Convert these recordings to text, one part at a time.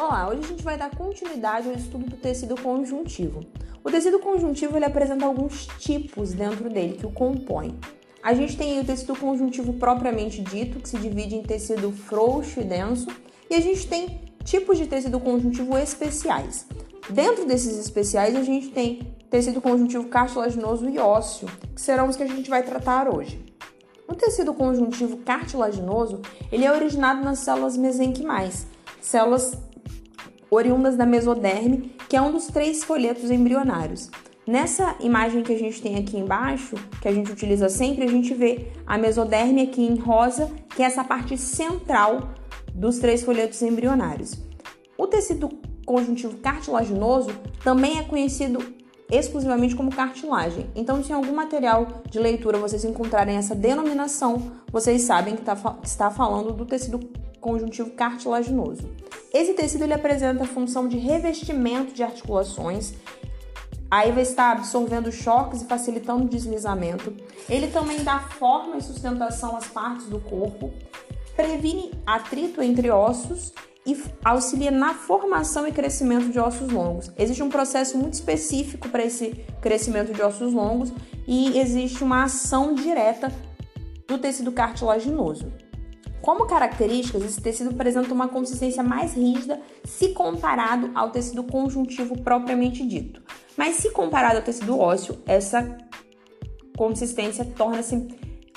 Olá, hoje a gente vai dar continuidade ao estudo do tecido conjuntivo. O tecido conjuntivo ele apresenta alguns tipos dentro dele que o compõem. A gente tem o tecido conjuntivo propriamente dito, que se divide em tecido frouxo e denso, e a gente tem tipos de tecido conjuntivo especiais. Dentro desses especiais, a gente tem tecido conjuntivo cartilaginoso e ósseo, que serão os que a gente vai tratar hoje. O tecido conjuntivo cartilaginoso, ele é originado nas células mesenquimais, células oriundas da mesoderme, que é um dos três folhetos embrionários. Nessa imagem que a gente tem aqui embaixo, que a gente utiliza sempre, a gente vê a mesoderme aqui em rosa, que é essa parte central dos três folhetos embrionários. O tecido conjuntivo cartilaginoso também é conhecido exclusivamente como cartilagem. Então, se em algum material de leitura vocês encontrarem essa denominação, vocês sabem que, tá, que está falando do tecido conjuntivo cartilaginoso. Esse tecido ele apresenta a função de revestimento de articulações, aí vai estar absorvendo choques e facilitando o deslizamento. Ele também dá forma e sustentação às partes do corpo, previne atrito entre ossos e auxilia na formação e crescimento de ossos longos. Existe um processo muito específico para esse crescimento de ossos longos e existe uma ação direta do tecido cartilaginoso. Como características, esse tecido apresenta uma consistência mais rígida se comparado ao tecido conjuntivo propriamente dito. Mas se comparado ao tecido ósseo, essa consistência torna-se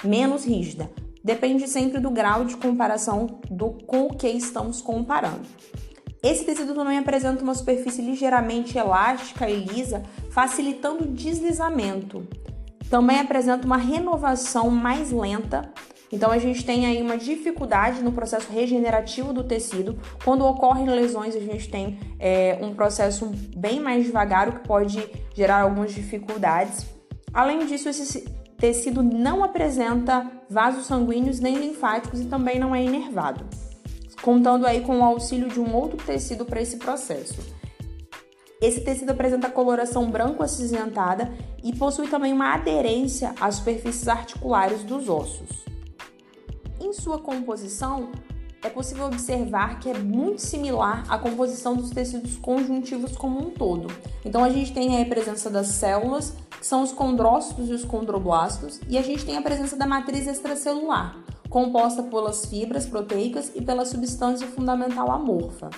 menos rígida. Depende sempre do grau de comparação do com o que estamos comparando. Esse tecido também apresenta uma superfície ligeiramente elástica e lisa, facilitando o deslizamento. Também apresenta uma renovação mais lenta então a gente tem aí uma dificuldade no processo regenerativo do tecido. Quando ocorrem lesões, a gente tem é, um processo bem mais devagar, o que pode gerar algumas dificuldades. Além disso, esse tecido não apresenta vasos sanguíneos nem linfáticos e também não é inervado, contando aí com o auxílio de um outro tecido para esse processo. Esse tecido apresenta coloração branco acinzentada e possui também uma aderência às superfícies articulares dos ossos. Em sua composição, é possível observar que é muito similar à composição dos tecidos conjuntivos como um todo. Então a gente tem a presença das células, que são os condrócitos e os condroblastos, e a gente tem a presença da matriz extracelular, composta pelas fibras proteicas e pela substância fundamental amorfa.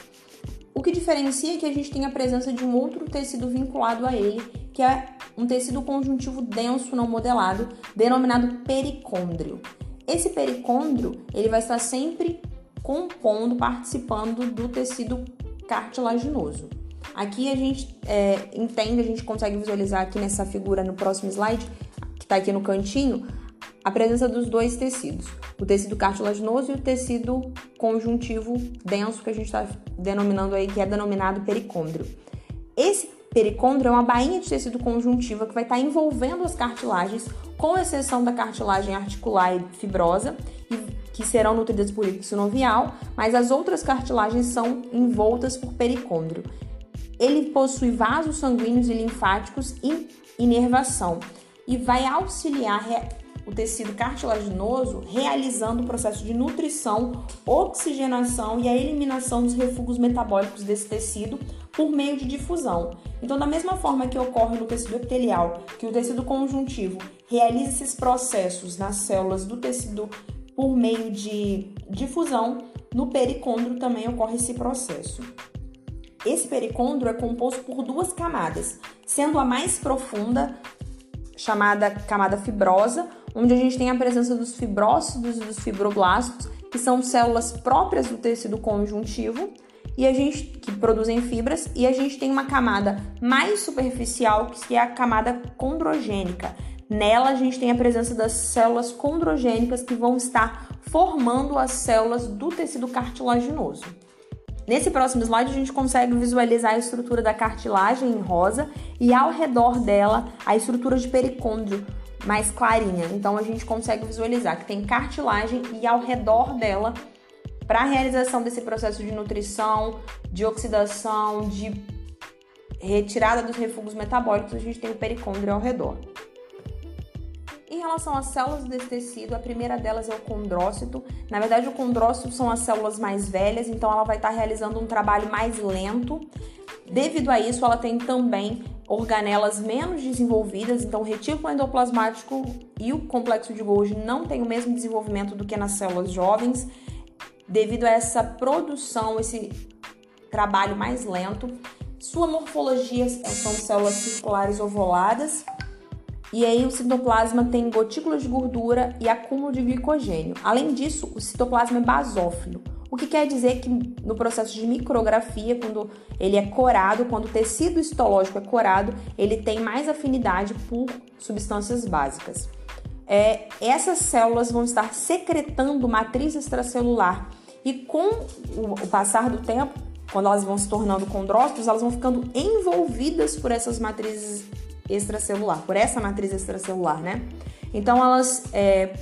O que diferencia é que a gente tem a presença de um outro tecido vinculado a ele, que é um tecido conjuntivo denso não modelado, denominado pericôndrio. Esse pericôndrio ele vai estar sempre compondo, participando do tecido cartilaginoso. Aqui a gente é, entende, a gente consegue visualizar aqui nessa figura no próximo slide, que está aqui no cantinho, a presença dos dois tecidos, o tecido cartilaginoso e o tecido conjuntivo denso, que a gente está denominando aí, que é denominado pericôndrio. Esse pericôndrio é uma bainha de tecido conjuntiva que vai estar envolvendo as cartilagens, com exceção da cartilagem articular e fibrosa, que serão nutridas por líquido sinovial, mas as outras cartilagens são envoltas por pericôndrio. Ele possui vasos sanguíneos e linfáticos e inervação e vai auxiliar o tecido cartilaginoso realizando o processo de nutrição, oxigenação e a eliminação dos refugos metabólicos desse tecido por meio de difusão. Então, da mesma forma que ocorre no tecido epitelial, que o tecido conjuntivo realiza esses processos nas células do tecido por meio de difusão, no pericôndrio também ocorre esse processo. Esse pericôndrio é composto por duas camadas, sendo a mais profunda chamada camada fibrosa, onde a gente tem a presença dos fibrócitos e dos fibroblastos, que são células próprias do tecido conjuntivo e a gente que produzem fibras, e a gente tem uma camada mais superficial, que é a camada condrogênica. Nela a gente tem a presença das células condrogênicas que vão estar formando as células do tecido cartilaginoso. Nesse próximo slide a gente consegue visualizar a estrutura da cartilagem em rosa e ao redor dela a estrutura de pericôndrio mais clarinha. Então a gente consegue visualizar que tem cartilagem e ao redor dela para a realização desse processo de nutrição, de oxidação, de retirada dos refugos metabólicos, a gente tem o pericôndrio ao redor. Em relação às células desse tecido, a primeira delas é o condrócito. Na verdade, o condrócito são as células mais velhas, então ela vai estar realizando um trabalho mais lento. Devido a isso, ela tem também organelas menos desenvolvidas, então o retículo endoplasmático e o complexo de Golgi não têm o mesmo desenvolvimento do que nas células jovens, devido a essa produção, esse trabalho mais lento. Sua morfologia são células circulares ovuladas. E aí o citoplasma tem gotículas de gordura e acúmulo de glicogênio. Além disso, o citoplasma é basófilo, o que quer dizer que no processo de micrografia, quando ele é corado, quando o tecido histológico é corado, ele tem mais afinidade por substâncias básicas. É, essas células vão estar secretando matriz extracelular e com o, o passar do tempo, quando elas vão se tornando condrócitos, elas vão ficando envolvidas por essas matrizes extracelular, por essa matriz extracelular, né? Então elas é,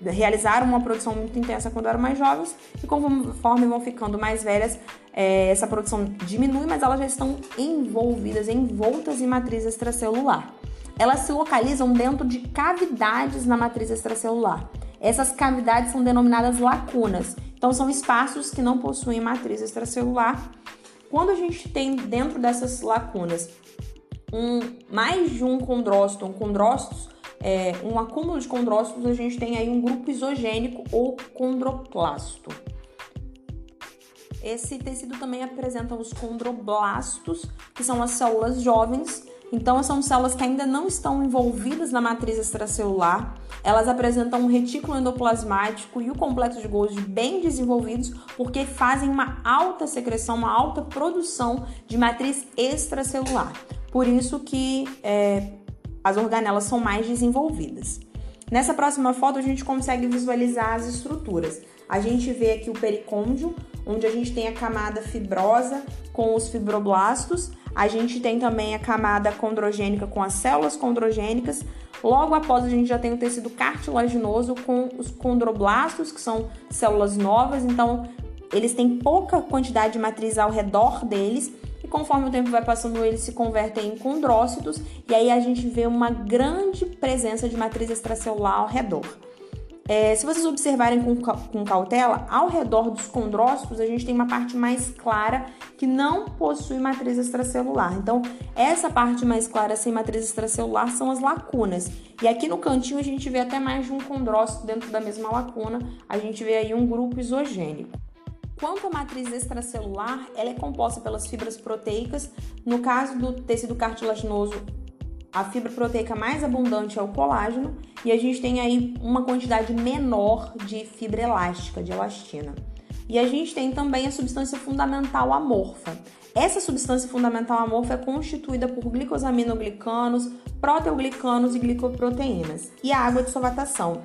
realizaram uma produção muito intensa quando eram mais jovens e conforme vão ficando mais velhas, é, essa produção diminui, mas elas já estão envolvidas, envoltas em matriz extracelular. Elas se localizam dentro de cavidades na matriz extracelular. Essas cavidades são denominadas lacunas. Então, são espaços que não possuem matriz extracelular. Quando a gente tem dentro dessas lacunas um, mais de um condrócito, um condrócitos, é, um acúmulo de condrócitos, a gente tem aí um grupo isogênico ou condroplasto. Esse tecido também apresenta os condroblastos, que são as células jovens. Então, são células que ainda não estão envolvidas na matriz extracelular. Elas apresentam um retículo endoplasmático e o complexo de Golgi bem desenvolvidos, porque fazem uma alta secreção, uma alta produção de matriz extracelular. Por isso que é, as organelas são mais desenvolvidas. Nessa próxima foto a gente consegue visualizar as estruturas. A gente vê aqui o pericôndio, onde a gente tem a camada fibrosa com os fibroblastos. A gente tem também a camada condrogênica com as células condrogênicas. Logo após a gente já tem o tecido cartilaginoso com os condroblastos, que são células novas, então eles têm pouca quantidade de matriz ao redor deles e conforme o tempo vai passando, eles se convertem em condrócitos e aí a gente vê uma grande presença de matriz extracelular ao redor. É, se vocês observarem com, com, cautela, ao redor dos condrócitos a gente tem uma parte mais clara que não possui matriz extracelular. Então, essa parte mais clara sem matriz extracelular são as lacunas. E aqui no cantinho a gente vê até mais de um condrócito dentro da mesma lacuna. A gente vê aí um grupo isogênico. Quanto à matriz extracelular, ela é composta pelas fibras proteicas. No caso do tecido cartilaginoso, a fibra proteica mais abundante é o colágeno e a gente tem aí uma quantidade menor de fibra elástica, de elastina. E a gente tem também a substância fundamental amorfa. Essa substância fundamental amorfa é constituída por glicosaminoglicanos, proteoglicanos e glicoproteínas. E a água de solvatação,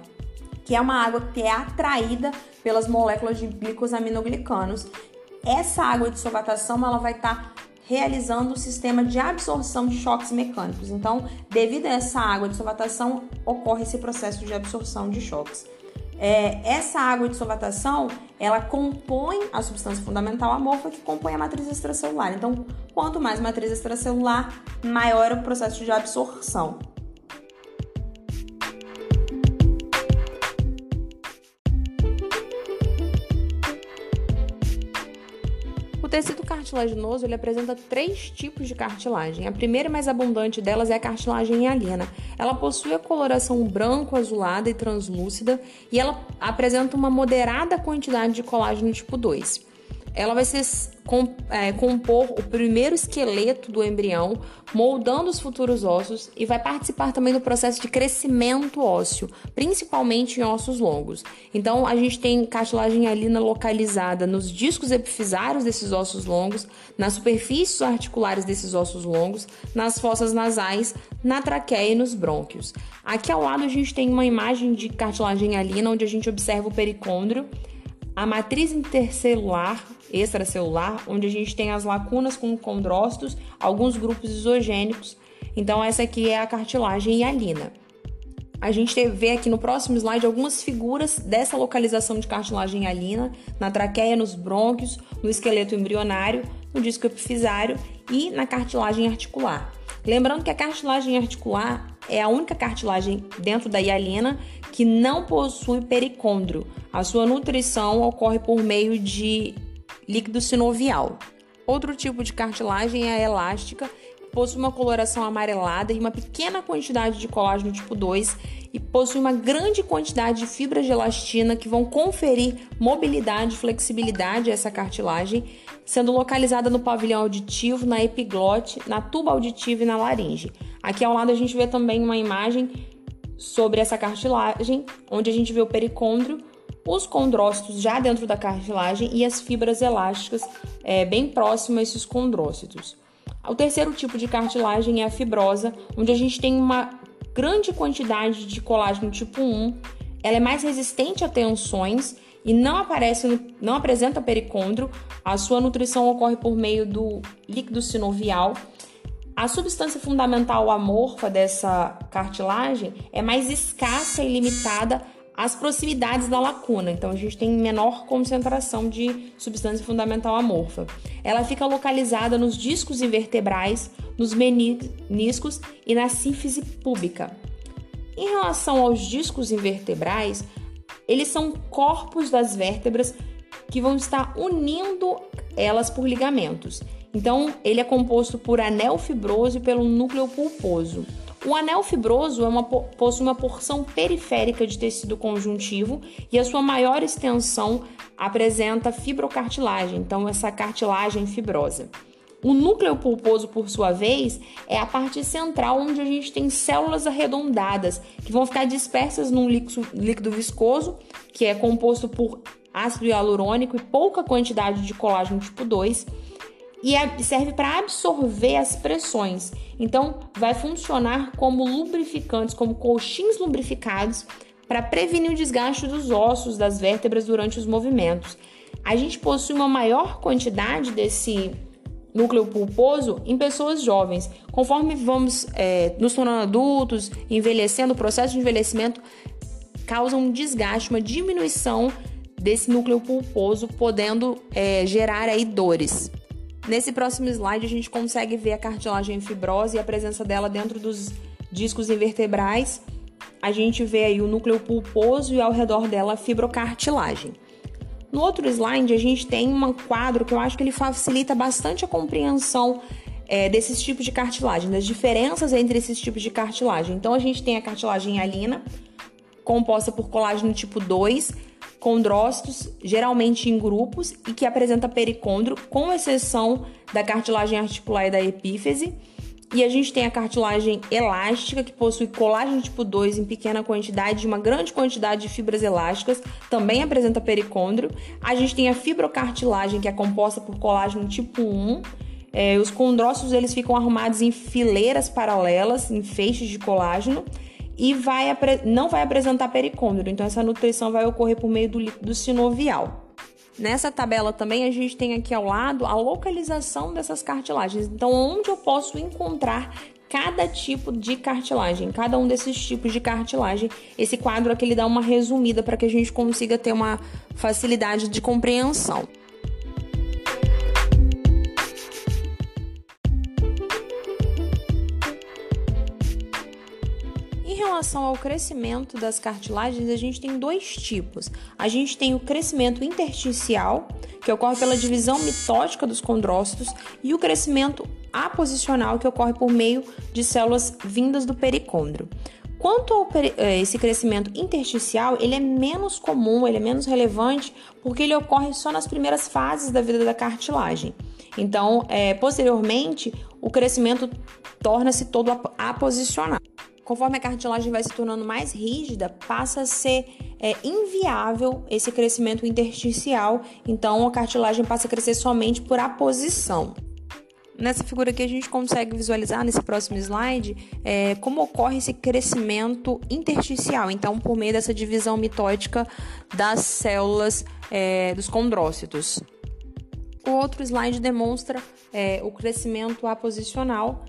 que é uma água que é atraída pelas moléculas de glicosaminoglicanos. Essa água de solvatação ela vai estar tá realizando o sistema de absorção de choques mecânicos. Então, devido a essa água de solvatação, ocorre esse processo de absorção de choques. É, essa água de solvatação, ela compõe a substância fundamental amorfa que compõe a matriz extracelular. Então, quanto mais matriz extracelular, maior é o processo de absorção. Tecido cartilaginoso ele apresenta três tipos de cartilagem. A primeira e mais abundante delas é a cartilagem hialina. Ela possui a coloração branco, azulada e translúcida e ela apresenta uma moderada quantidade de colágeno tipo 2 ela vai ser é, compor o primeiro esqueleto do embrião, moldando os futuros ossos e vai participar também do processo de crescimento ósseo, principalmente em ossos longos. Então, a gente tem cartilagem alina localizada nos discos epifisários desses ossos longos, nas superfícies articulares desses ossos longos, nas fossas nasais, na traqueia e nos brônquios. Aqui ao lado a gente tem uma imagem de cartilagem alina onde a gente observa o pericôndrio a matriz intercelular, extracelular, onde a gente tem as lacunas com condrócitos, alguns grupos isogênicos. Então, essa aqui é a cartilagem hialina. A gente vê aqui no próximo slide algumas figuras dessa localização de cartilagem hialina na traqueia, nos brônquios, no esqueleto embrionário, no disco epifisário e na cartilagem articular. Lembrando que a cartilagem articular é a única cartilagem dentro da hialina que não possui pericôndrio. A sua nutrição ocorre por meio de líquido sinovial. Outro tipo de cartilagem é a elástica, possui uma coloração amarelada e uma pequena quantidade de colágeno tipo 2 e possui uma grande quantidade de fibras de elastina que vão conferir mobilidade e flexibilidade a essa cartilagem, sendo localizada no pavilhão auditivo, na epiglote, na tuba auditiva e na laringe. Aqui ao lado a gente vê também uma imagem sobre essa cartilagem, onde a gente vê o pericôndrio, os condrócitos já dentro da cartilagem e as fibras elásticas é, bem próximas a esses condrócitos. O terceiro tipo de cartilagem é a fibrosa, onde a gente tem uma grande quantidade de colágeno tipo 1, ela é mais resistente a tensões e não aparece, não apresenta pericôndrio. A sua nutrição ocorre por meio do líquido sinovial. A substância fundamental amorfa dessa cartilagem é mais escassa e limitada às proximidades da lacuna. Então a gente tem menor concentração de substância fundamental amorfa. Ela fica localizada nos discos invertebrais, nos meniscos e na sífise púbica. Em relação aos discos invertebrais, eles são corpos das vértebras que vão estar unindo elas por ligamentos. Então, ele é composto por anel fibroso e pelo núcleo pulposo. O anel fibroso é uma, possui uma porção periférica de tecido conjuntivo e a sua maior extensão apresenta fibrocartilagem, então essa cartilagem fibrosa. O núcleo pulposo, por sua vez, é a parte central onde a gente tem células arredondadas que vão ficar dispersas num líquido viscoso, que é composto por ácido hialurônico e pouca quantidade de colágeno tipo 2 e é, serve para absorver as pressões. Então, vai funcionar como lubrificantes, como colchins lubrificados para prevenir o desgaste dos ossos das vértebras durante os movimentos. A gente possui uma maior quantidade desse núcleo pulposo em pessoas jovens. Conforme vamos é, nos tornando adultos, envelhecendo, o processo de envelhecimento causa um desgaste, uma diminuição desse núcleo pulposo, podendo é, gerar aí dores. Nesse próximo slide, a gente consegue ver a cartilagem fibrosa e a presença dela dentro dos discos invertebrais. A gente vê aí o núcleo pulposo e ao redor dela a fibrocartilagem. No outro slide, a gente tem um quadro que eu acho que ele facilita bastante a compreensão é, desses tipos de cartilagem, das diferenças entre esses tipos de cartilagem. Então, a gente tem a cartilagem alina, composta por colágeno tipo 2, condrócitos, geralmente em grupos, e que apresenta pericôndrio, com exceção da cartilagem articular e da epífise. E a gente tem a cartilagem elástica, que possui colágeno tipo 2 em pequena quantidade e uma grande quantidade de fibras elásticas, também apresenta pericôndrio. A gente tem a fibrocartilagem, que é composta por colágeno tipo 1. É, os condrócitos eles ficam arrumados em fileiras paralelas, em feixes de colágeno e vai, não vai apresentar pericôndrio. Então, essa nutrição vai ocorrer por meio do líquido sinovial. Nessa tabela também a gente tem aqui ao lado a localização dessas cartilagens. Então, onde eu posso encontrar cada tipo de cartilagem, cada um desses tipos de cartilagem. Esse quadro aqui ele dá uma resumida para que a gente consiga ter uma facilidade de compreensão. Relação ao crescimento das cartilagens, a gente tem dois tipos. A gente tem o crescimento intersticial, que ocorre pela divisão mitótica dos condrócitos, e o crescimento aposicional, que ocorre por meio de células vindas do pericôndrio. Quanto ao eh, esse crescimento intersticial, ele é menos comum, ele é menos relevante, porque ele ocorre só nas primeiras fases da vida da cartilagem. Então, é, posteriormente, o crescimento torna-se todo aposicional. Conforme a cartilagem vai se tornando mais rígida, passa a ser é, inviável esse crescimento intersticial, então a cartilagem passa a crescer somente por aposição. Nessa figura aqui a gente consegue visualizar nesse próximo slide é, como ocorre esse crescimento intersticial, então por meio dessa divisão mitótica das células é, dos condrócitos. O outro slide demonstra é, o crescimento aposicional,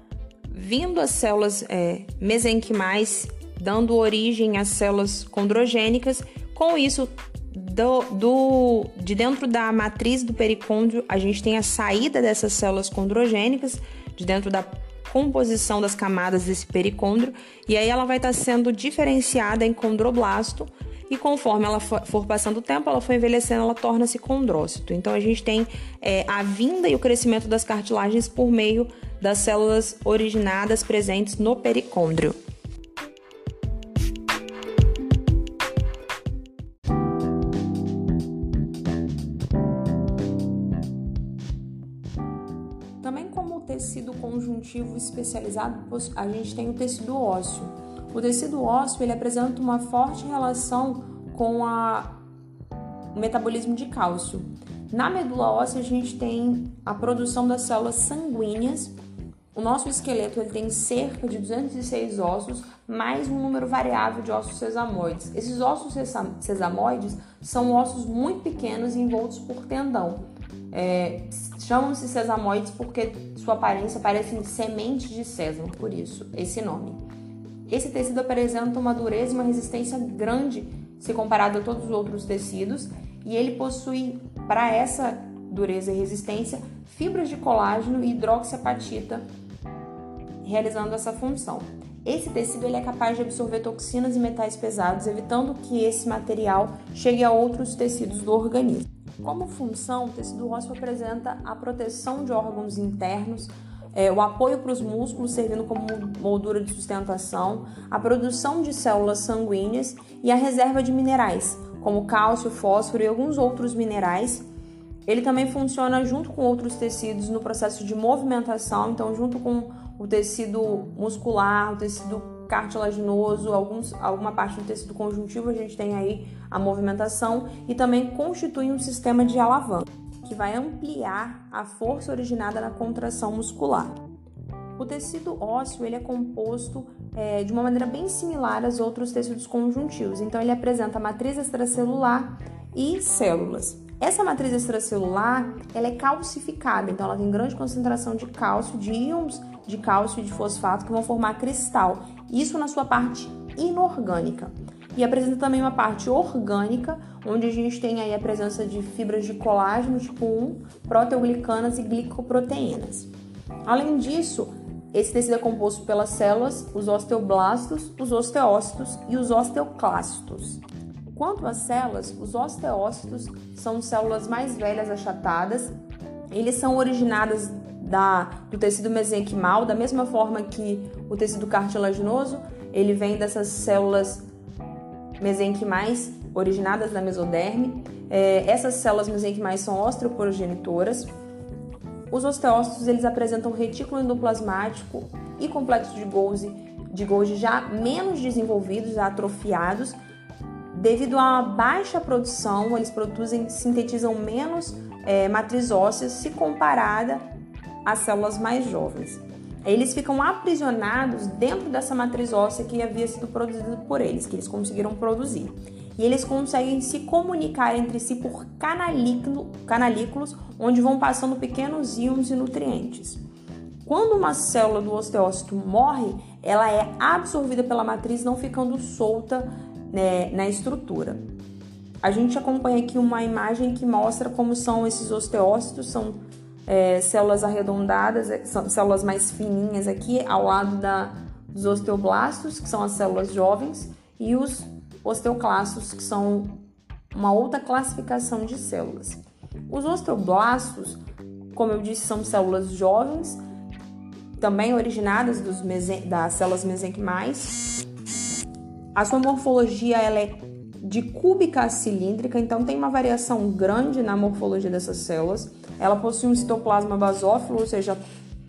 vindo as células é, mesenquimais, dando origem às células condrogênicas. Com isso, do, do, de dentro da matriz do pericôndrio, a gente tem a saída dessas células condrogênicas, de dentro da composição das camadas desse pericôndrio e aí ela vai estar sendo diferenciada em condroblasto e conforme ela for passando o tempo, ela for envelhecendo, ela torna-se condrócito. Então a gente tem é, a vinda e o crescimento das cartilagens por meio das células originadas presentes no pericôndrio. Também como tecido conjuntivo especializado, a gente tem o tecido ósseo. O tecido ósseo ele apresenta uma forte relação com a, o metabolismo de cálcio. Na medula óssea a gente tem a produção das células sanguíneas. O nosso esqueleto ele tem cerca de 206 ossos, mais um número variável de ossos sesamoides. Esses ossos sesamoides são ossos muito pequenos envoltos por tendão. É, Chamam-se sesamoides porque sua aparência parece semente de sésamo, por isso esse nome. Esse tecido apresenta uma dureza e uma resistência grande se comparado a todos os outros tecidos, e ele possui, para essa dureza e resistência, fibras de colágeno e hidroxiapatita, realizando essa função. Esse tecido ele é capaz de absorver toxinas e metais pesados, evitando que esse material chegue a outros tecidos do organismo. Como função, o tecido ósseo apresenta a proteção de órgãos internos, é, o apoio para os músculos, servindo como moldura de sustentação, a produção de células sanguíneas e a reserva de minerais, como cálcio, fósforo e alguns outros minerais. Ele também funciona junto com outros tecidos no processo de movimentação, então, junto com o tecido muscular, o tecido cartilaginoso, alguns, alguma parte do tecido conjuntivo, a gente tem aí a movimentação e também constitui um sistema de alavanca que vai ampliar a força originada na contração muscular. O tecido ósseo ele é composto é, de uma maneira bem similar aos outros tecidos conjuntivos. Então ele apresenta matriz extracelular e células. Essa matriz extracelular ela é calcificada, então ela tem grande concentração de cálcio, de íons de cálcio e de fosfato que vão formar cristal. Isso na sua parte inorgânica e apresenta também uma parte orgânica, onde a gente tem aí a presença de fibras de colágeno tipo 1, proteoglicanas e glicoproteínas. Além disso, esse tecido é composto pelas células, os osteoblastos, os osteócitos e os osteoclastos. Quanto às células, os osteócitos são células mais velhas achatadas. Eles são originados da, do tecido mesenquimal, da mesma forma que o tecido cartilaginoso, ele vem dessas células mesenquimais originadas da mesoderme. É, essas células mesenquimais são osteoprogenitoras. Os osteócitos eles apresentam retículo endoplasmático e complexo de Golgi, de Golgi já menos desenvolvidos, atrofiados. Devido a baixa produção, eles produzem, sintetizam menos é, matriz óssea se comparada às células mais jovens. Eles ficam aprisionados dentro dessa matriz óssea que havia sido produzida por eles, que eles conseguiram produzir. E eles conseguem se comunicar entre si por canalículos, onde vão passando pequenos íons e nutrientes. Quando uma célula do osteócito morre, ela é absorvida pela matriz, não ficando solta né, na estrutura. A gente acompanha aqui uma imagem que mostra como são esses osteócitos, são é, células arredondadas, é, são células mais fininhas aqui, ao lado da, dos osteoblastos, que são as células jovens, e os osteoclastos, que são uma outra classificação de células. Os osteoblastos, como eu disse, são células jovens, também originadas dos das células mesenquimais. A sua morfologia ela é de cúbica a cilíndrica, então tem uma variação grande na morfologia dessas células. Ela possui um citoplasma basófilo, ou seja,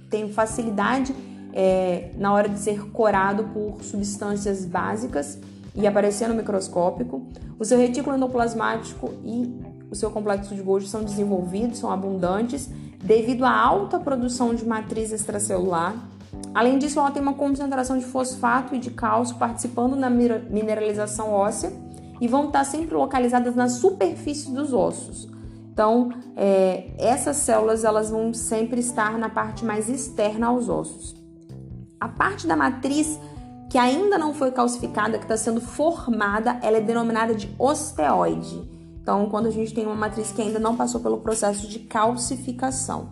tem facilidade é, na hora de ser corado por substâncias básicas e aparecer no microscópico. O seu retículo endoplasmático e o seu complexo de Golgi são desenvolvidos, são abundantes, devido à alta produção de matriz extracelular. Além disso, ela tem uma concentração de fosfato e de cálcio participando na mineralização óssea e vão estar sempre localizadas na superfície dos ossos. Então, é, essas células elas vão sempre estar na parte mais externa aos ossos. A parte da matriz que ainda não foi calcificada, que está sendo formada, ela é denominada de osteoide. Então, quando a gente tem uma matriz que ainda não passou pelo processo de calcificação.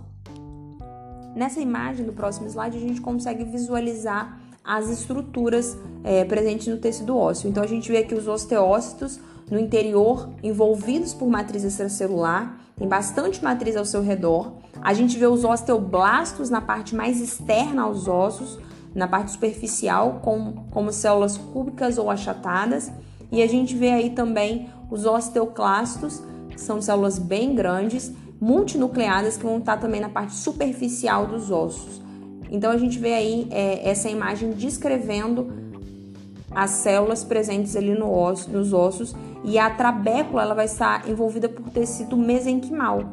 Nessa imagem do próximo slide, a gente consegue visualizar as estruturas é, presentes no tecido ósseo. Então, a gente vê aqui os osteócitos no interior, envolvidos por matriz extracelular, tem bastante matriz ao seu redor. A gente vê os osteoblastos na parte mais externa aos ossos, na parte superficial, como, como células cúbicas ou achatadas. E a gente vê aí também os osteoclastos, que são células bem grandes, multinucleadas, que vão estar também na parte superficial dos ossos. Então a gente vê aí é, essa imagem descrevendo as células presentes ali no osso, nos ossos e a trabécula ela vai estar envolvida por tecido mesenquimal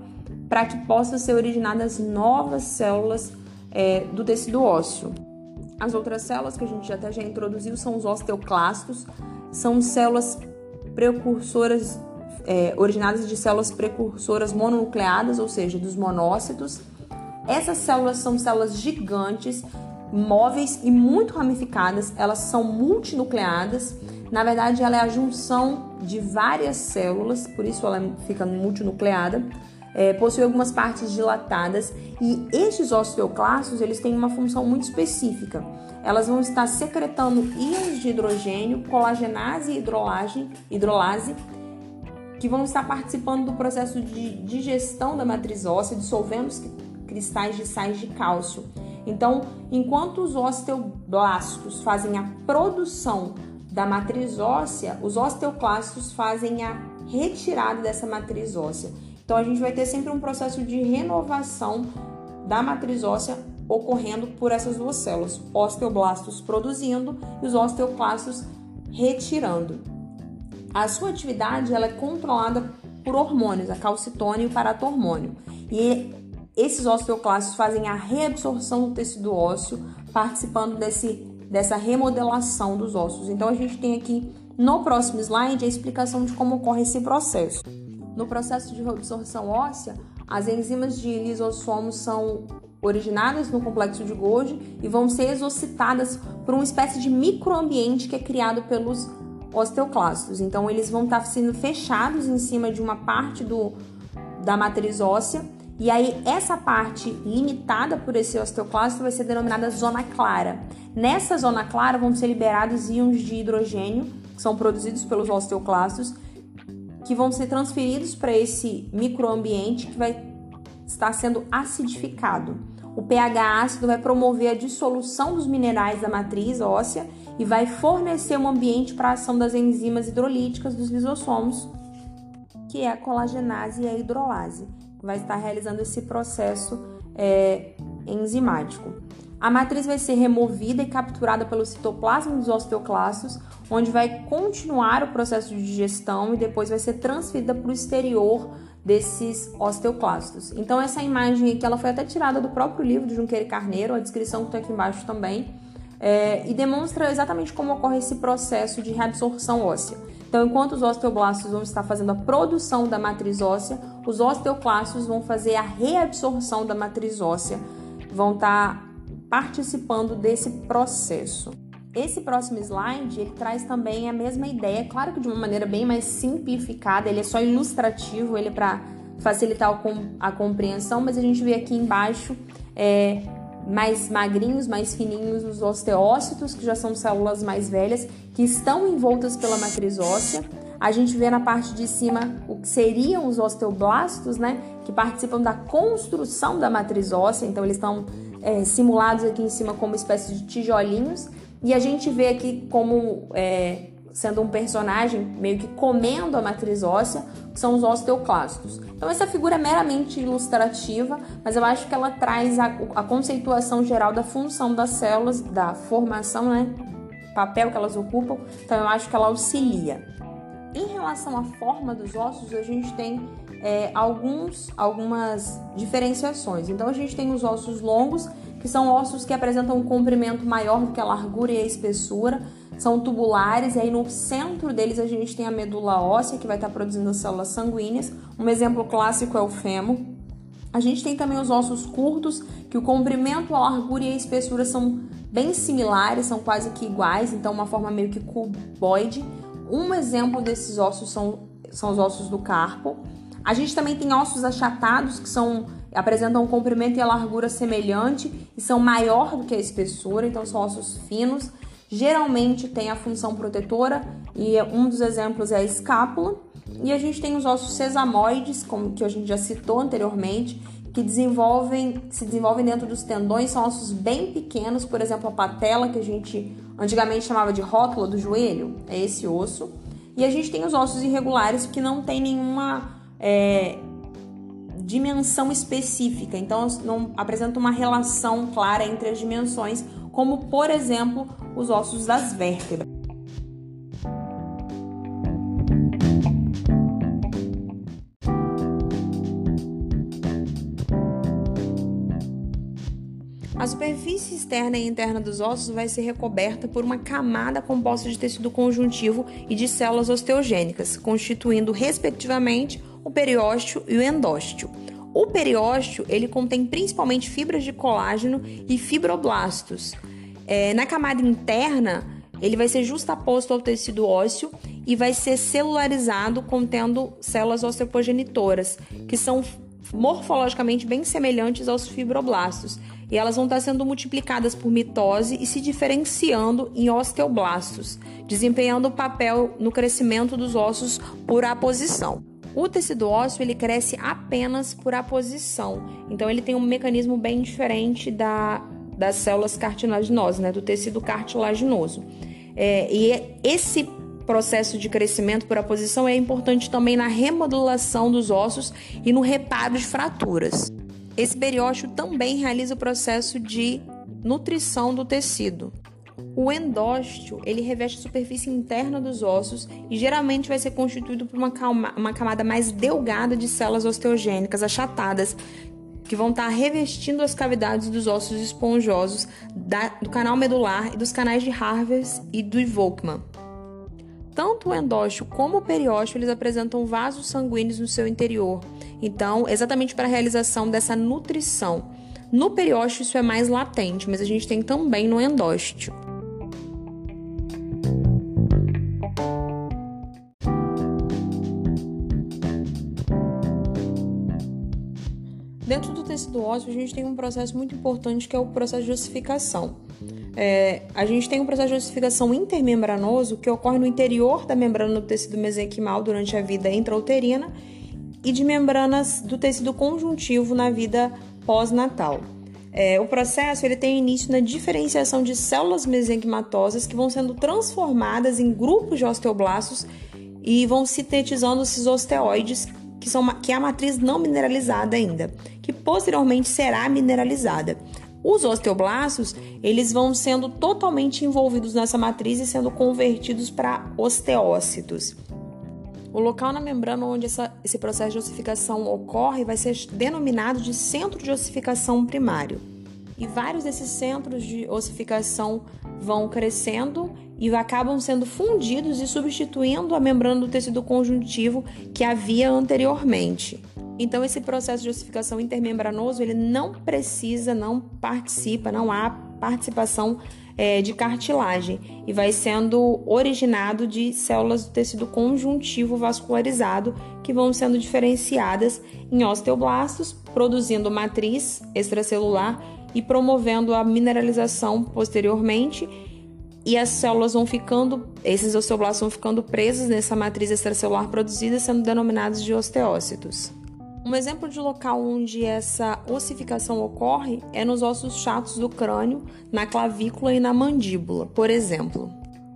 para que possam ser originadas novas células é, do tecido ósseo. As outras células que a gente até já introduziu são os osteoclastos, são células precursoras é, originadas de células precursoras mononucleadas, ou seja, dos monócitos. Essas células são células gigantes, móveis e muito ramificadas, elas são multinucleadas. Na verdade, ela é a junção de várias células, por isso ela fica multinucleada. É, possui algumas partes dilatadas e estes osteoclastos eles têm uma função muito específica. Elas vão estar secretando íons de hidrogênio, colagenase e hidrolase, hidrolase que vão estar participando do processo de digestão da matriz óssea, dissolvendo os cristais de sais de cálcio. Então, enquanto os osteoblastos fazem a produção da matriz óssea, os osteoclastos fazem a retirada dessa matriz óssea. Então, a gente vai ter sempre um processo de renovação da matriz óssea ocorrendo por essas duas células, osteoblastos produzindo e os osteoclastos retirando. A sua atividade ela é controlada por hormônios, a calcitona e o paratormônio. E esses osteoclastos fazem a reabsorção do tecido ósseo, participando desse, dessa remodelação dos ossos. Então a gente tem aqui no próximo slide a explicação de como ocorre esse processo. No processo de reabsorção óssea, as enzimas de lisossomos são originadas no complexo de Golgi e vão ser exocitadas por uma espécie de microambiente que é criado pelos osteoclastos. Então, eles vão estar sendo fechados em cima de uma parte do, da matriz óssea. E aí, essa parte limitada por esse osteoclasto vai ser denominada zona clara. Nessa zona clara vão ser liberados íons de hidrogênio, que são produzidos pelos osteoclastos, que vão ser transferidos para esse microambiente que vai estar sendo acidificado. O pH ácido vai promover a dissolução dos minerais da matriz óssea e vai fornecer um ambiente para a ação das enzimas hidrolíticas dos lisossomos, que é a colagenase e a hidrolase, vai estar realizando esse processo é, enzimático. A matriz vai ser removida e capturada pelo citoplasma dos osteoclastos, onde vai continuar o processo de digestão e depois vai ser transferida para o exterior desses osteoclastos. Então essa imagem aqui ela foi até tirada do próprio livro de Junqueira Carneiro, a descrição que está aqui embaixo também é, e demonstra exatamente como ocorre esse processo de reabsorção óssea. Então, enquanto os osteoblastos vão estar fazendo a produção da matriz óssea, os osteoclastos vão fazer a reabsorção da matriz óssea, vão estar participando desse processo. Esse próximo slide ele traz também a mesma ideia, claro que de uma maneira bem mais simplificada, ele é só ilustrativo, ele é para facilitar a compreensão, mas a gente vê aqui embaixo é, mais magrinhos, mais fininhos, os osteócitos, que já são células mais velhas, que estão envoltas pela matriz óssea. A gente vê na parte de cima o que seriam os osteoblastos, né? Que participam da construção da matriz óssea, então eles estão é, simulados aqui em cima como espécie de tijolinhos. E a gente vê aqui como é, sendo um personagem meio que comendo a matriz óssea, que são os osteoclastos. Então essa figura é meramente ilustrativa, mas eu acho que ela traz a, a conceituação geral da função das células, da formação, né, papel que elas ocupam. Então eu acho que ela auxilia. Em relação à forma dos ossos, a gente tem é, alguns, algumas diferenciações. Então a gente tem os ossos longos, que são ossos que apresentam um comprimento maior do que a largura e a espessura são tubulares, e aí no centro deles a gente tem a medula óssea, que vai estar produzindo as células sanguíneas. Um exemplo clássico é o fêmur. A gente tem também os ossos curtos, que o comprimento, a largura e a espessura são bem similares, são quase que iguais, então uma forma meio que cuboide. Um exemplo desses ossos são, são os ossos do carpo. A gente também tem ossos achatados, que são apresentam um comprimento e a largura semelhante e são maior do que a espessura, então são ossos finos. Geralmente tem a função protetora e um dos exemplos é a escápula. E a gente tem os ossos sesamoides, como que a gente já citou anteriormente, que desenvolvem, se desenvolvem dentro dos tendões, são ossos bem pequenos, por exemplo, a patela, que a gente antigamente chamava de rótula do joelho, é esse osso. E a gente tem os ossos irregulares que não tem nenhuma é, dimensão específica, então não apresenta uma relação clara entre as dimensões, como por exemplo os ossos das vértebras. A superfície externa e interna dos ossos vai ser recoberta por uma camada composta de tecido conjuntivo e de células osteogênicas, constituindo respectivamente o periósteo e o endósteo. O periósteo ele contém principalmente fibras de colágeno e fibroblastos. É, na camada interna, ele vai ser justaposto ao tecido ósseo e vai ser celularizado contendo células osteoprogenitoras, que são morfologicamente bem semelhantes aos fibroblastos, e elas vão estar sendo multiplicadas por mitose e se diferenciando em osteoblastos, desempenhando o papel no crescimento dos ossos por aposição. O tecido ósseo ele cresce apenas por aposição, então ele tem um mecanismo bem diferente da, das células cartilaginosas, né, do tecido cartilaginoso. É, e esse processo de crescimento por aposição é importante também na remodulação dos ossos e no reparo de fraturas. Esse periósteo também realiza o processo de nutrição do tecido. O endósteo, ele reveste a superfície interna dos ossos e geralmente vai ser constituído por uma, uma camada mais delgada de células osteogênicas achatadas, que vão estar revestindo as cavidades dos ossos esponjosos da, do canal medular e dos canais de Harvers e do Volkmann. Tanto o endósteo como o periósteo eles apresentam vasos sanguíneos no seu interior. Então, exatamente para a realização dessa nutrição. No periósteo isso é mais latente, mas a gente tem também no endósteo. Dentro do tecido ósseo, a gente tem um processo muito importante que é o processo de ossificação. É, a gente tem um processo de ossificação intermembranoso que ocorre no interior da membrana do tecido mesenquimal durante a vida intrauterina e de membranas do tecido conjuntivo na vida pós-natal. É, o processo ele tem início na diferenciação de células mesenquimatosas que vão sendo transformadas em grupos de osteoblastos e vão sintetizando esses osteoides que, são, que é a matriz não mineralizada ainda, que posteriormente será mineralizada. Os osteoblastos, eles vão sendo totalmente envolvidos nessa matriz e sendo convertidos para osteócitos. O local na membrana onde essa, esse processo de ossificação ocorre vai ser denominado de centro de ossificação primário. E vários desses centros de ossificação vão crescendo e acabam sendo fundidos e substituindo a membrana do tecido conjuntivo que havia anteriormente. Então esse processo de ossificação intermembranoso ele não precisa, não participa, não há participação é, de cartilagem e vai sendo originado de células do tecido conjuntivo vascularizado que vão sendo diferenciadas em osteoblastos, produzindo matriz extracelular e promovendo a mineralização posteriormente e as células vão ficando, esses osteoblastos vão ficando presos nessa matriz extracelular produzida, sendo denominados de osteócitos. Um exemplo de local onde essa ossificação ocorre é nos ossos chatos do crânio, na clavícula e na mandíbula, por exemplo.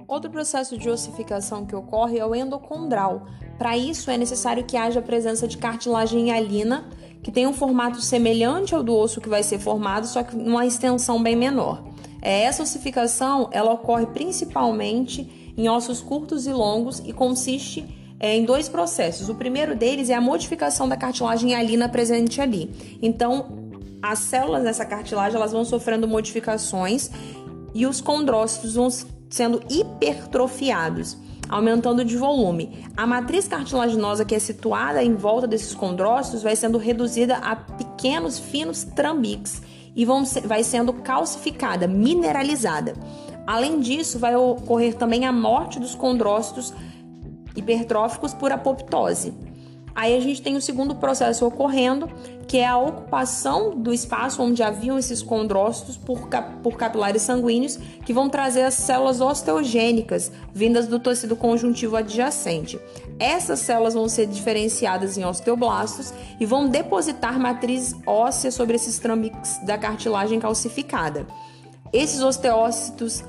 Outro processo de ossificação que ocorre é o endocondral. Para isso é necessário que haja a presença de cartilagem hialina, que tem um formato semelhante ao do osso que vai ser formado, só que numa extensão bem menor. É, essa ossificação ela ocorre principalmente em ossos curtos e longos e consiste é, em dois processos. O primeiro deles é a modificação da cartilagem hialina presente ali. Então, as células dessa cartilagem elas vão sofrendo modificações e os condrócitos vão sendo hipertrofiados, aumentando de volume. A matriz cartilaginosa que é situada em volta desses condrócitos vai sendo reduzida a pequenos finos trambiques e vão, vai sendo calcificada, mineralizada. Além disso, vai ocorrer também a morte dos condrócitos hipertróficos por apoptose. Aí a gente tem o segundo processo ocorrendo, que é a ocupação do espaço onde haviam esses condrócitos por, cap por capilares sanguíneos, que vão trazer as células osteogênicas vindas do tecido conjuntivo adjacente. Essas células vão ser diferenciadas em osteoblastos e vão depositar matriz óssea sobre esses trambiques da cartilagem calcificada. Esses osteócitos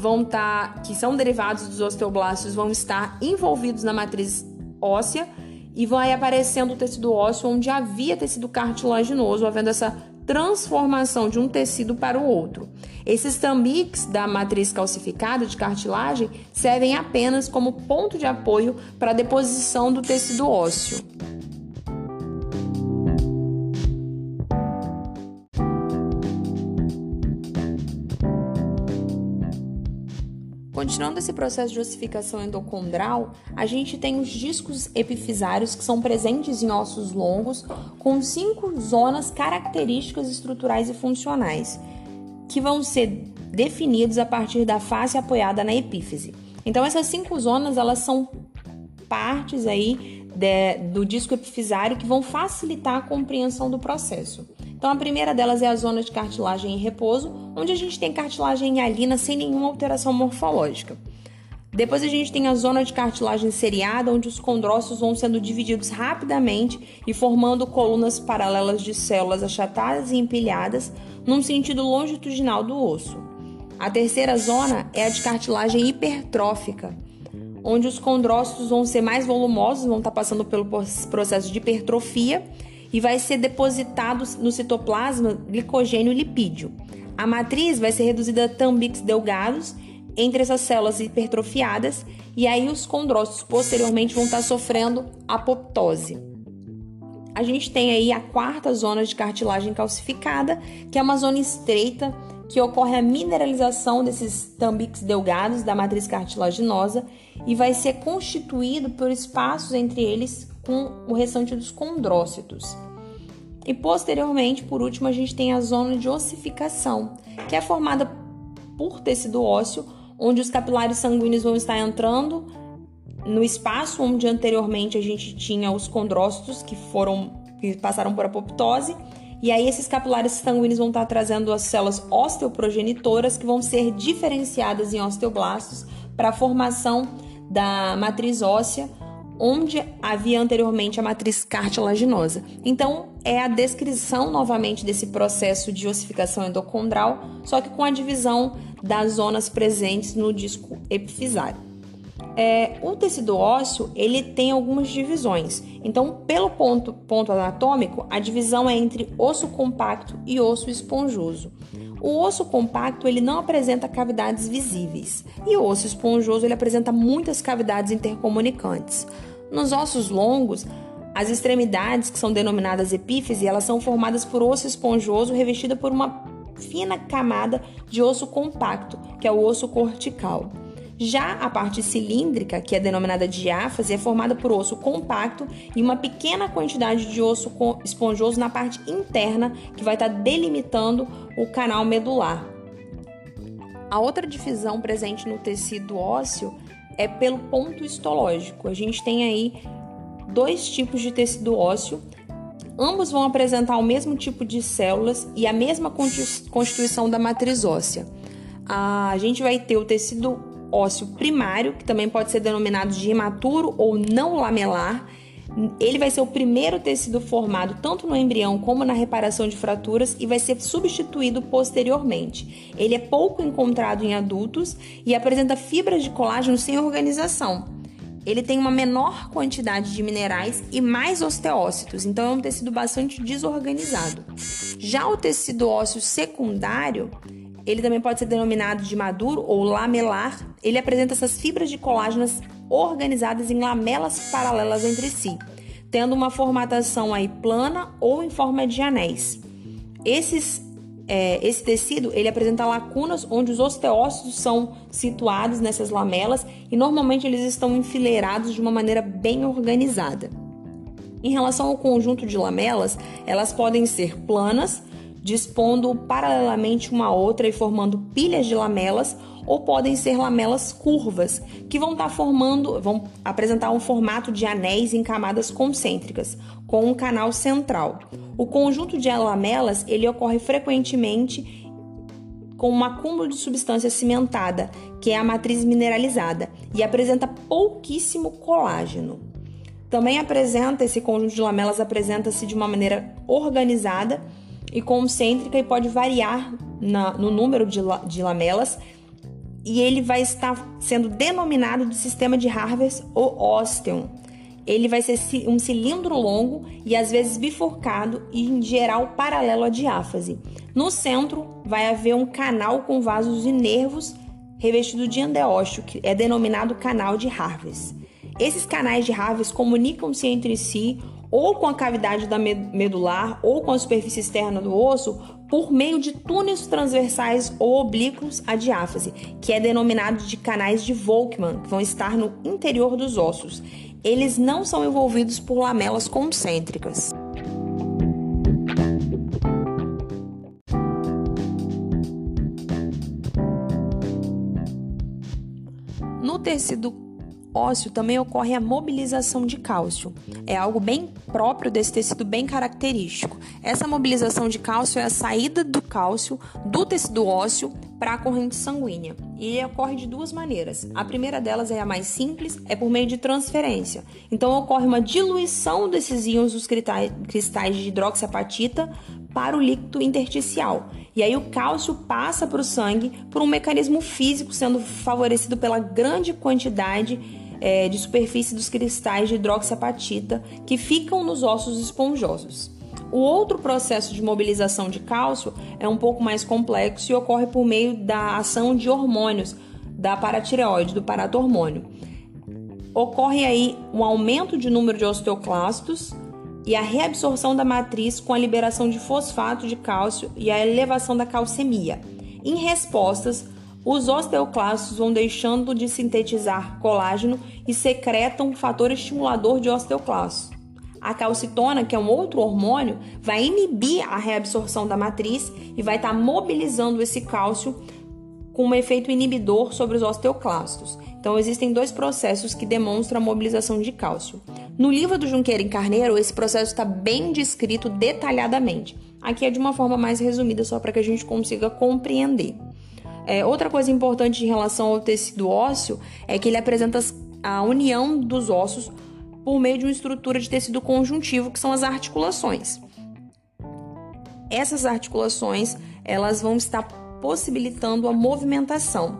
vão estar, tá, que são derivados dos osteoblastos, vão estar envolvidos na matriz óssea e vai aparecendo o tecido ósseo onde havia tecido cartilaginoso, havendo essa transformação de um tecido para o outro. Esses tambiques da matriz calcificada de cartilagem servem apenas como ponto de apoio para a deposição do tecido ósseo. Continuando esse processo de ossificação endocondral, a gente tem os discos epifisários que são presentes em ossos longos, com cinco zonas características estruturais e funcionais, que vão ser definidos a partir da face apoiada na epífise. Então essas cinco zonas elas são partes aí de, do disco epifisário que vão facilitar a compreensão do processo. Então, a primeira delas é a zona de cartilagem em repouso, onde a gente tem cartilagem em alina sem nenhuma alteração morfológica. Depois a gente tem a zona de cartilagem seriada, onde os condrócitos vão sendo divididos rapidamente e formando colunas paralelas de células achatadas e empilhadas num sentido longitudinal do osso. A terceira zona é a de cartilagem hipertrófica, onde os condrócitos vão ser mais volumosos, vão estar passando pelo processo de hipertrofia e vai ser depositado no citoplasma glicogênio e lipídio. A matriz vai ser reduzida a tambiques delgados entre essas células hipertrofiadas e aí os condrócitos posteriormente vão estar sofrendo apoptose. A gente tem aí a quarta zona de cartilagem calcificada, que é uma zona estreita que ocorre a mineralização desses tambiques delgados da matriz cartilaginosa e vai ser constituído por espaços entre eles com o restante dos condrócitos. E posteriormente, por último, a gente tem a zona de ossificação, que é formada por tecido ósseo, onde os capilares sanguíneos vão estar entrando no espaço onde anteriormente a gente tinha os condrócitos que foram que passaram por apoptose, e aí esses capilares sanguíneos vão estar trazendo as células osteoprogenitoras que vão ser diferenciadas em osteoblastos para a formação da matriz óssea onde havia anteriormente a matriz cartilaginosa. Então, é a descrição novamente desse processo de ossificação endocondral, só que com a divisão das zonas presentes no disco epifisário. É, o tecido ósseo ele tem algumas divisões. Então, pelo ponto, ponto anatômico, a divisão é entre osso compacto e osso esponjoso. O osso compacto ele não apresenta cavidades visíveis e o osso esponjoso ele apresenta muitas cavidades intercomunicantes. Nos ossos longos, as extremidades, que são denominadas epífise, elas são formadas por osso esponjoso revestida por uma fina camada de osso compacto, que é o osso cortical. Já a parte cilíndrica, que é denominada diáfase, é formada por osso compacto e uma pequena quantidade de osso esponjoso na parte interna, que vai estar delimitando o canal medular. A outra divisão presente no tecido ósseo é pelo ponto histológico. A gente tem aí dois tipos de tecido ósseo. Ambos vão apresentar o mesmo tipo de células e a mesma constituição da matriz óssea. A gente vai ter o tecido ósseo primário, que também pode ser denominado de imaturo ou não lamelar, ele vai ser o primeiro tecido formado tanto no embrião como na reparação de fraturas e vai ser substituído posteriormente. Ele é pouco encontrado em adultos e apresenta fibras de colágeno sem organização. Ele tem uma menor quantidade de minerais e mais osteócitos, então é um tecido bastante desorganizado. Já o tecido ósseo secundário, ele também pode ser denominado de maduro ou lamelar. Ele apresenta essas fibras de colágeno organizadas em lamelas paralelas entre si, tendo uma formatação aí plana ou em forma de anéis. Esses, é, esse tecido ele apresenta lacunas onde os osteócitos são situados nessas lamelas e normalmente eles estão enfileirados de uma maneira bem organizada. Em relação ao conjunto de lamelas, elas podem ser planas, dispondo paralelamente uma a outra e formando pilhas de lamelas, ou podem ser lamelas curvas, que vão estar tá formando, vão apresentar um formato de anéis em camadas concêntricas, com um canal central. O conjunto de lamelas ele ocorre frequentemente com um acúmulo de substância cimentada, que é a matriz mineralizada, e apresenta pouquíssimo colágeno. Também apresenta esse conjunto de lamelas apresenta-se de uma maneira organizada e concêntrica e pode variar na, no número de, de lamelas e ele vai estar sendo denominado de sistema de Harvest ou Osteon. Ele vai ser um cilindro longo e às vezes bifurcado e em geral paralelo à diáfase. No centro vai haver um canal com vasos e nervos revestido de endeócio, que é denominado canal de Harvest. Esses canais de Harvest comunicam-se entre si ou com a cavidade da medular ou com a superfície externa do osso por meio de túneis transversais ou oblíquos à diáfase, que é denominado de canais de Volkmann, que vão estar no interior dos ossos. Eles não são envolvidos por lamelas concêntricas. No tecido ósseo também ocorre a mobilização de cálcio. É algo bem próprio desse tecido bem característico. Essa mobilização de cálcio é a saída do cálcio do tecido ósseo para a corrente sanguínea. E ocorre de duas maneiras. A primeira delas é a mais simples, é por meio de transferência. Então ocorre uma diluição desses íons dos cristais de hidroxiapatita para o líquido intersticial. E aí o cálcio passa para o sangue por um mecanismo físico, sendo favorecido pela grande quantidade é, de superfície dos cristais de hidroxiapatita que ficam nos ossos esponjosos. O outro processo de mobilização de cálcio é um pouco mais complexo e ocorre por meio da ação de hormônios da paratireoide, do paratormônio. Ocorre aí um aumento de número de osteoclastos e a reabsorção da matriz com a liberação de fosfato de cálcio e a elevação da calcemia. Em respostas, os osteoclastos vão deixando de sintetizar colágeno e secretam um fator estimulador de osteoclastos. A calcitona, que é um outro hormônio, vai inibir a reabsorção da matriz e vai estar tá mobilizando esse cálcio com um efeito inibidor sobre os osteoclastos. Então, existem dois processos que demonstram a mobilização de cálcio. No livro do Junqueira em Carneiro, esse processo está bem descrito detalhadamente. Aqui é de uma forma mais resumida, só para que a gente consiga compreender. É, outra coisa importante em relação ao tecido ósseo é que ele apresenta a união dos ossos por meio de uma estrutura de tecido conjuntivo, que são as articulações. Essas articulações, elas vão estar possibilitando a movimentação.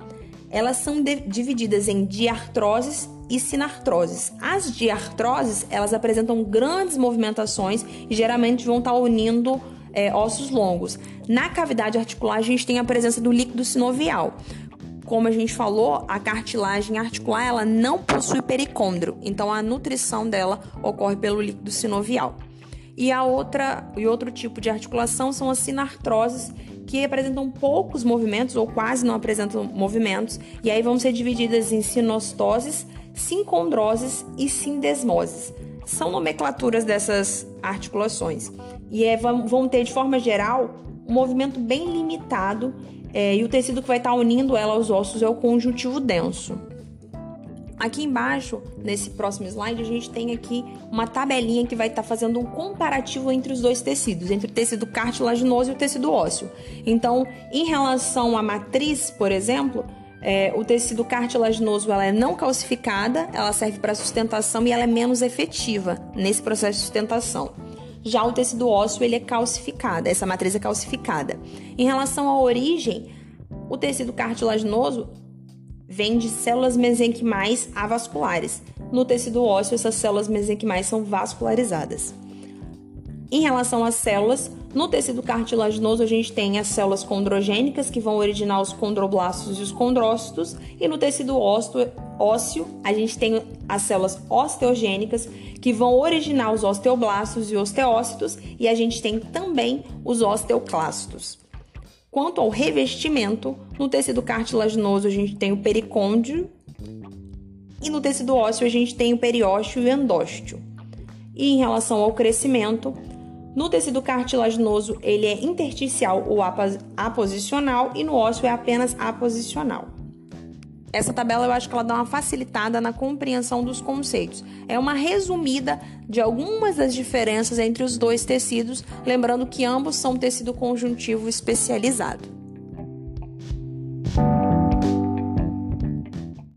Elas são divididas em diartroses e sinartroses. As diartroses, elas apresentam grandes movimentações e geralmente vão estar unindo é, ossos longos. Na cavidade articular, a gente tem a presença do líquido sinovial. Como a gente falou, a cartilagem articular ela não possui pericôndrio, então a nutrição dela ocorre pelo líquido sinovial. E a outra e outro tipo de articulação são as sinartroses, que apresentam poucos movimentos ou quase não apresentam movimentos, e aí vão ser divididas em sinostoses, sincondroses e sindesmoses. São nomenclaturas dessas articulações e é, vão ter, de forma geral, um movimento bem limitado é, e o tecido que vai estar unindo ela aos ossos é o conjuntivo denso. Aqui embaixo, nesse próximo slide, a gente tem aqui uma tabelinha que vai estar fazendo um comparativo entre os dois tecidos, entre o tecido cartilaginoso e o tecido ósseo. Então, em relação à matriz, por exemplo, é, o tecido cartilaginoso ela é não calcificada, ela serve para sustentação e ela é menos efetiva nesse processo de sustentação. Já o tecido ósseo ele é calcificado, essa matriz é calcificada. Em relação à origem, o tecido cartilaginoso vem de células mesenquimais avasculares. No tecido ósseo, essas células mesenquimais são vascularizadas. Em relação às células, no tecido cartilaginoso a gente tem as células condrogênicas que vão originar os condroblastos e os condrócitos, e no tecido ósseo a gente tem as células osteogênicas que vão originar os osteoblastos e osteócitos, e a gente tem também os osteoclastos. Quanto ao revestimento, no tecido cartilaginoso a gente tem o pericôndio e no tecido ósseo a gente tem o periósteo e o endósteo. E em relação ao crescimento, no tecido cartilaginoso, ele é intersticial ou aposicional e no ósseo é apenas aposicional. Essa tabela eu acho que ela dá uma facilitada na compreensão dos conceitos. É uma resumida de algumas das diferenças entre os dois tecidos, lembrando que ambos são tecido conjuntivo especializado.